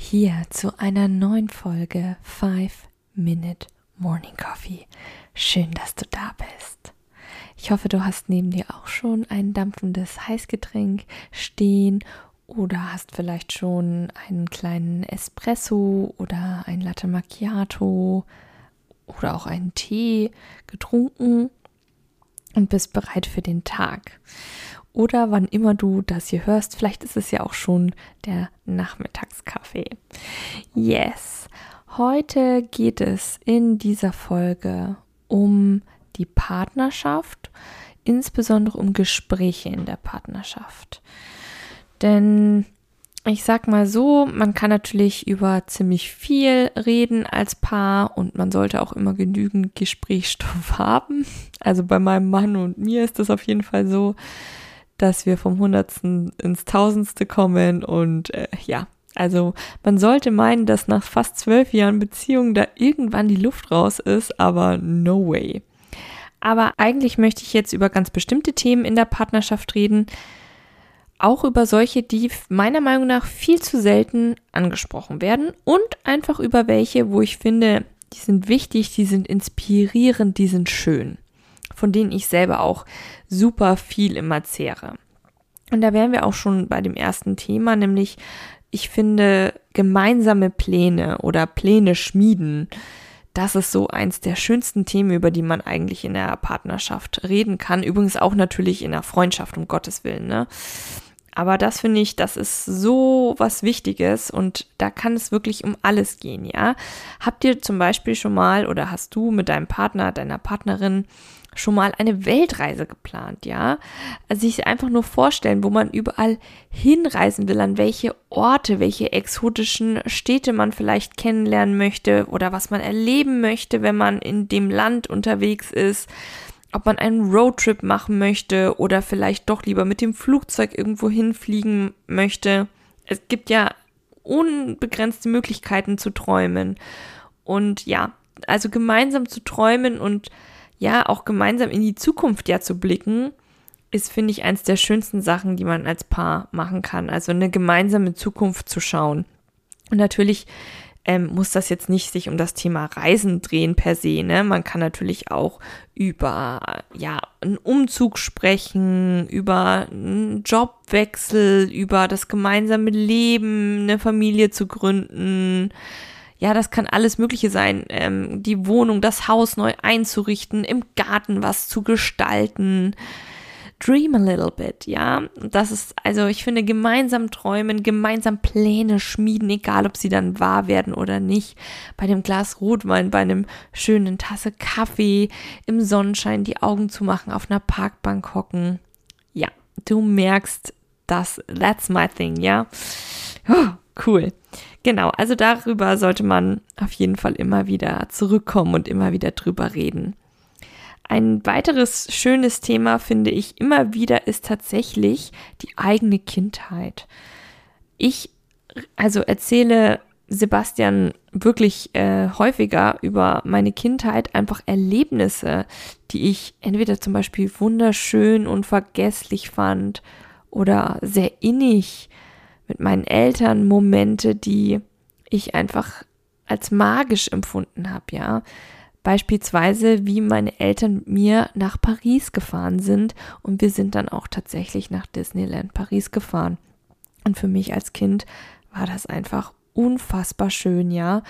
hier zu einer neuen Folge 5 Minute Morning Coffee. Schön, dass du da bist. Ich hoffe, du hast neben dir auch schon ein dampfendes Heißgetränk stehen oder hast vielleicht schon einen kleinen Espresso oder ein Latte Macchiato oder auch einen Tee getrunken und bist bereit für den Tag. Oder wann immer du das hier hörst, vielleicht ist es ja auch schon der Nachmittagskaffee. Yes, heute geht es in dieser Folge um die Partnerschaft, insbesondere um Gespräche in der Partnerschaft. Denn ich sag mal so, man kann natürlich über ziemlich viel reden als Paar und man sollte auch immer genügend Gesprächsstoff haben. Also bei meinem Mann und mir ist das auf jeden Fall so, dass wir vom Hundertsten ins Tausendste kommen und äh, ja, also man sollte meinen, dass nach fast zwölf Jahren Beziehung da irgendwann die Luft raus ist, aber no way. Aber eigentlich möchte ich jetzt über ganz bestimmte Themen in der Partnerschaft reden. Auch über solche, die meiner Meinung nach viel zu selten angesprochen werden und einfach über welche, wo ich finde, die sind wichtig, die sind inspirierend, die sind schön, von denen ich selber auch super viel immer zehre. Und da wären wir auch schon bei dem ersten Thema, nämlich ich finde gemeinsame Pläne oder Pläne schmieden das ist so eins der schönsten Themen, über die man eigentlich in der Partnerschaft reden kann. Übrigens auch natürlich in der Freundschaft, um Gottes Willen, ne? Aber das finde ich, das ist so was Wichtiges und da kann es wirklich um alles gehen, ja. Habt ihr zum Beispiel schon mal oder hast du mit deinem Partner, deiner Partnerin schon mal eine Weltreise geplant, ja? Also sich einfach nur vorstellen, wo man überall hinreisen will, an welche Orte, welche exotischen Städte man vielleicht kennenlernen möchte oder was man erleben möchte, wenn man in dem Land unterwegs ist, ob man einen Roadtrip machen möchte oder vielleicht doch lieber mit dem Flugzeug irgendwo hinfliegen möchte. Es gibt ja unbegrenzte Möglichkeiten zu träumen. Und ja, also gemeinsam zu träumen und ja, auch gemeinsam in die Zukunft ja zu blicken, ist, finde ich, eins der schönsten Sachen, die man als Paar machen kann. Also eine gemeinsame Zukunft zu schauen. Und natürlich ähm, muss das jetzt nicht sich um das Thema Reisen drehen per se. Ne? Man kann natürlich auch über ja einen Umzug sprechen, über einen Jobwechsel, über das gemeinsame Leben, eine Familie zu gründen, ja, das kann alles Mögliche sein. Ähm, die Wohnung, das Haus neu einzurichten, im Garten was zu gestalten. Dream a little bit, ja. Das ist, also ich finde, gemeinsam träumen, gemeinsam Pläne schmieden, egal ob sie dann wahr werden oder nicht. Bei dem Glas Rotwein, bei einem schönen Tasse Kaffee, im Sonnenschein die Augen zu machen, auf einer Parkbank hocken. Ja, du merkst, das, that's my thing, ja. Oh, cool. Genau, also darüber sollte man auf jeden Fall immer wieder zurückkommen und immer wieder drüber reden. Ein weiteres schönes Thema finde ich immer wieder ist tatsächlich die eigene Kindheit. Ich also erzähle Sebastian wirklich äh, häufiger über meine Kindheit, einfach Erlebnisse, die ich entweder zum Beispiel wunderschön und vergesslich fand oder sehr innig mit meinen Eltern Momente, die ich einfach als magisch empfunden habe, ja. Beispielsweise, wie meine Eltern mit mir nach Paris gefahren sind und wir sind dann auch tatsächlich nach Disneyland Paris gefahren. Und für mich als Kind war das einfach unfassbar schön, ja.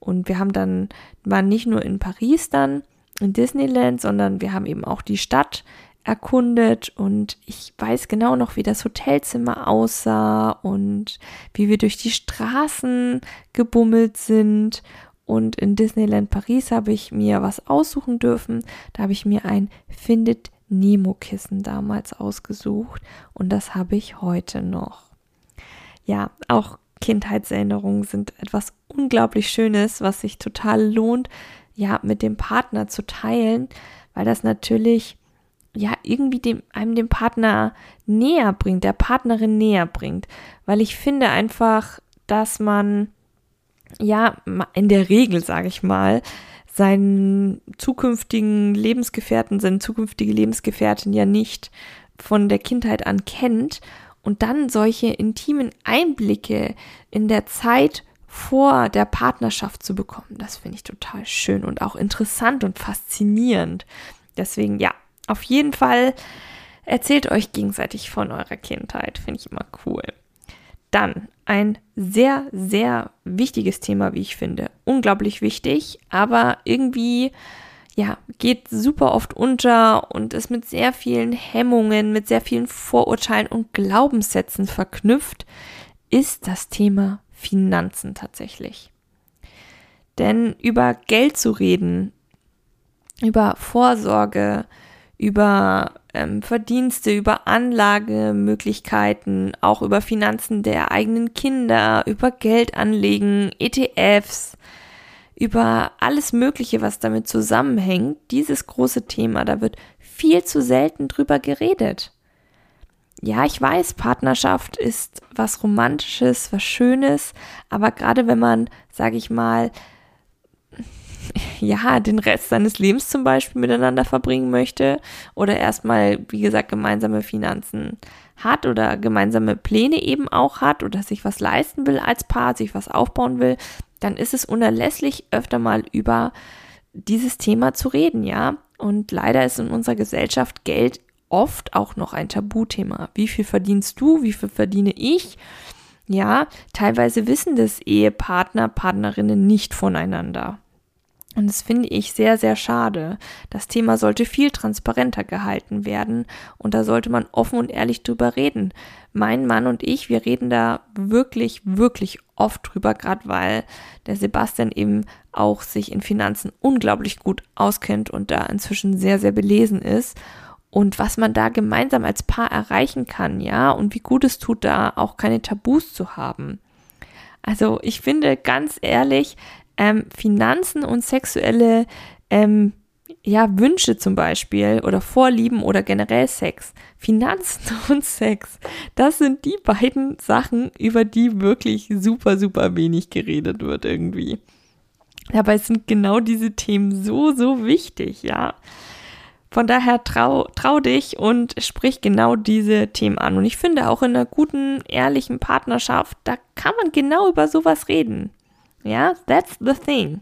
Und wir haben dann, waren nicht nur in Paris dann, in Disneyland, sondern wir haben eben auch die Stadt erkundet und ich weiß genau noch, wie das Hotelzimmer aussah und wie wir durch die Straßen gebummelt sind. Und in Disneyland Paris habe ich mir was aussuchen dürfen. Da habe ich mir ein Findet Nemo Kissen damals ausgesucht und das habe ich heute noch. Ja, auch Kindheitserinnerungen sind etwas unglaublich Schönes, was sich total lohnt, ja, mit dem Partner zu teilen, weil das natürlich ja irgendwie dem, einem dem Partner näher bringt, der Partnerin näher bringt. Weil ich finde einfach, dass man ja in der Regel, sage ich mal, seinen zukünftigen Lebensgefährten, seine zukünftige Lebensgefährtin ja nicht von der Kindheit an kennt und dann solche intimen Einblicke in der Zeit vor der Partnerschaft zu bekommen, das finde ich total schön und auch interessant und faszinierend. Deswegen ja, auf jeden Fall erzählt euch gegenseitig von eurer Kindheit, finde ich immer cool. Dann ein sehr, sehr wichtiges Thema, wie ich finde. Unglaublich wichtig, aber irgendwie, ja, geht super oft unter und ist mit sehr vielen Hemmungen, mit sehr vielen Vorurteilen und Glaubenssätzen verknüpft, ist das Thema Finanzen tatsächlich. Denn über Geld zu reden, über Vorsorge, über ähm, Verdienste, über Anlagemöglichkeiten, auch über Finanzen der eigenen Kinder, über Geld anlegen, ETFs, über alles Mögliche, was damit zusammenhängt, dieses große Thema, da wird viel zu selten drüber geredet. Ja, ich weiß, Partnerschaft ist was Romantisches, was Schönes, aber gerade wenn man, sage ich mal, ja, den Rest seines Lebens zum Beispiel miteinander verbringen möchte oder erstmal, wie gesagt, gemeinsame Finanzen hat oder gemeinsame Pläne eben auch hat oder sich was leisten will als Paar, sich was aufbauen will, dann ist es unerlässlich, öfter mal über dieses Thema zu reden, ja. Und leider ist in unserer Gesellschaft Geld oft auch noch ein Tabuthema. Wie viel verdienst du? Wie viel verdiene ich? Ja, teilweise wissen das Ehepartner, Partnerinnen nicht voneinander. Und das finde ich sehr, sehr schade. Das Thema sollte viel transparenter gehalten werden und da sollte man offen und ehrlich drüber reden. Mein Mann und ich, wir reden da wirklich, wirklich oft drüber, gerade weil der Sebastian eben auch sich in Finanzen unglaublich gut auskennt und da inzwischen sehr, sehr belesen ist. Und was man da gemeinsam als Paar erreichen kann, ja, und wie gut es tut, da auch keine Tabus zu haben. Also ich finde ganz ehrlich, ähm, Finanzen und sexuelle ähm, ja, Wünsche zum Beispiel oder Vorlieben oder generell Sex. Finanzen und Sex, das sind die beiden Sachen, über die wirklich super, super wenig geredet wird irgendwie. Dabei sind genau diese Themen so, so wichtig, ja. Von daher trau, trau dich und sprich genau diese Themen an. Und ich finde auch in einer guten, ehrlichen Partnerschaft, da kann man genau über sowas reden. Ja, that's the thing.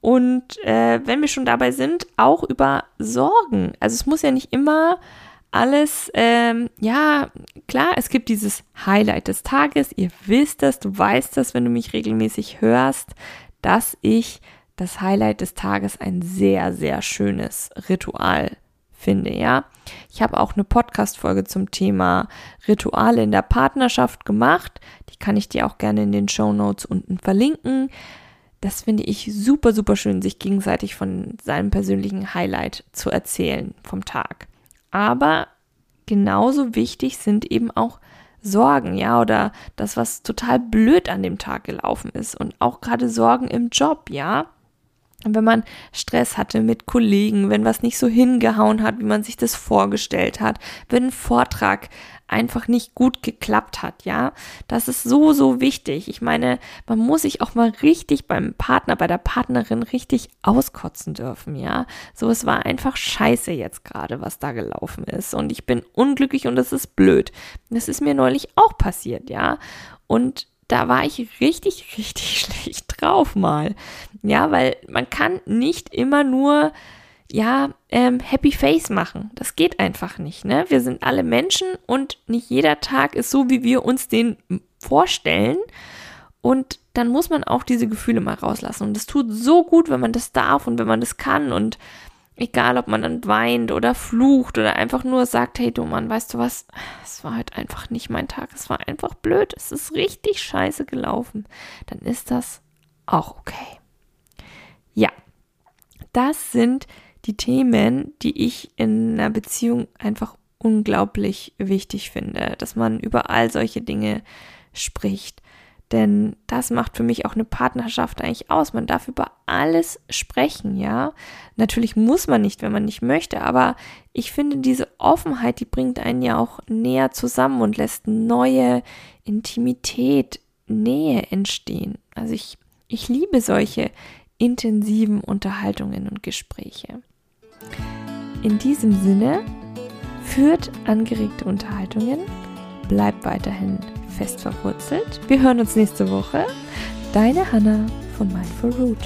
Und äh, wenn wir schon dabei sind, auch über Sorgen. Also es muss ja nicht immer alles, ähm, ja, klar, es gibt dieses Highlight des Tages. Ihr wisst das, du weißt das, wenn du mich regelmäßig hörst, dass ich das Highlight des Tages ein sehr, sehr schönes Ritual finde, ja. Ich habe auch eine Podcast-Folge zum Thema Rituale in der Partnerschaft gemacht. Kann ich dir auch gerne in den Show Notes unten verlinken. Das finde ich super, super schön, sich gegenseitig von seinem persönlichen Highlight zu erzählen vom Tag. Aber genauso wichtig sind eben auch Sorgen, ja, oder das, was total blöd an dem Tag gelaufen ist und auch gerade Sorgen im Job, ja wenn man Stress hatte mit Kollegen, wenn was nicht so hingehauen hat, wie man sich das vorgestellt hat, wenn ein Vortrag einfach nicht gut geklappt hat, ja. Das ist so, so wichtig. Ich meine, man muss sich auch mal richtig beim Partner, bei der Partnerin richtig auskotzen dürfen, ja. So, es war einfach scheiße jetzt gerade, was da gelaufen ist. Und ich bin unglücklich und es ist blöd. Das ist mir neulich auch passiert, ja. Und da war ich richtig, richtig schlecht drauf mal. Ja, weil man kann nicht immer nur ja, ähm, Happy Face machen. Das geht einfach nicht. Ne? Wir sind alle Menschen und nicht jeder Tag ist so, wie wir uns den vorstellen. Und dann muss man auch diese Gefühle mal rauslassen. Und es tut so gut, wenn man das darf und wenn man das kann. Und Egal, ob man dann weint oder flucht oder einfach nur sagt, hey du Mann, weißt du was, es war halt einfach nicht mein Tag, es war einfach blöd, es ist richtig scheiße gelaufen, dann ist das auch okay. Ja, das sind die Themen, die ich in einer Beziehung einfach unglaublich wichtig finde, dass man über all solche Dinge spricht, Denn das macht für mich auch eine Partnerschaft eigentlich aus. Man darf über alles sprechen, ja. Natürlich muss man nicht, wenn man nicht möchte, aber ich finde, diese Offenheit, die bringt einen ja auch näher zusammen und lässt neue Intimität, Nähe entstehen. Also ich, ich liebe solche intensiven Unterhaltungen und Gespräche. In diesem Sinne, führt angeregte Unterhaltungen, bleibt weiterhin fest verwurzelt. Wir hören uns nächste Woche. Deine Hanna von Mindful Root.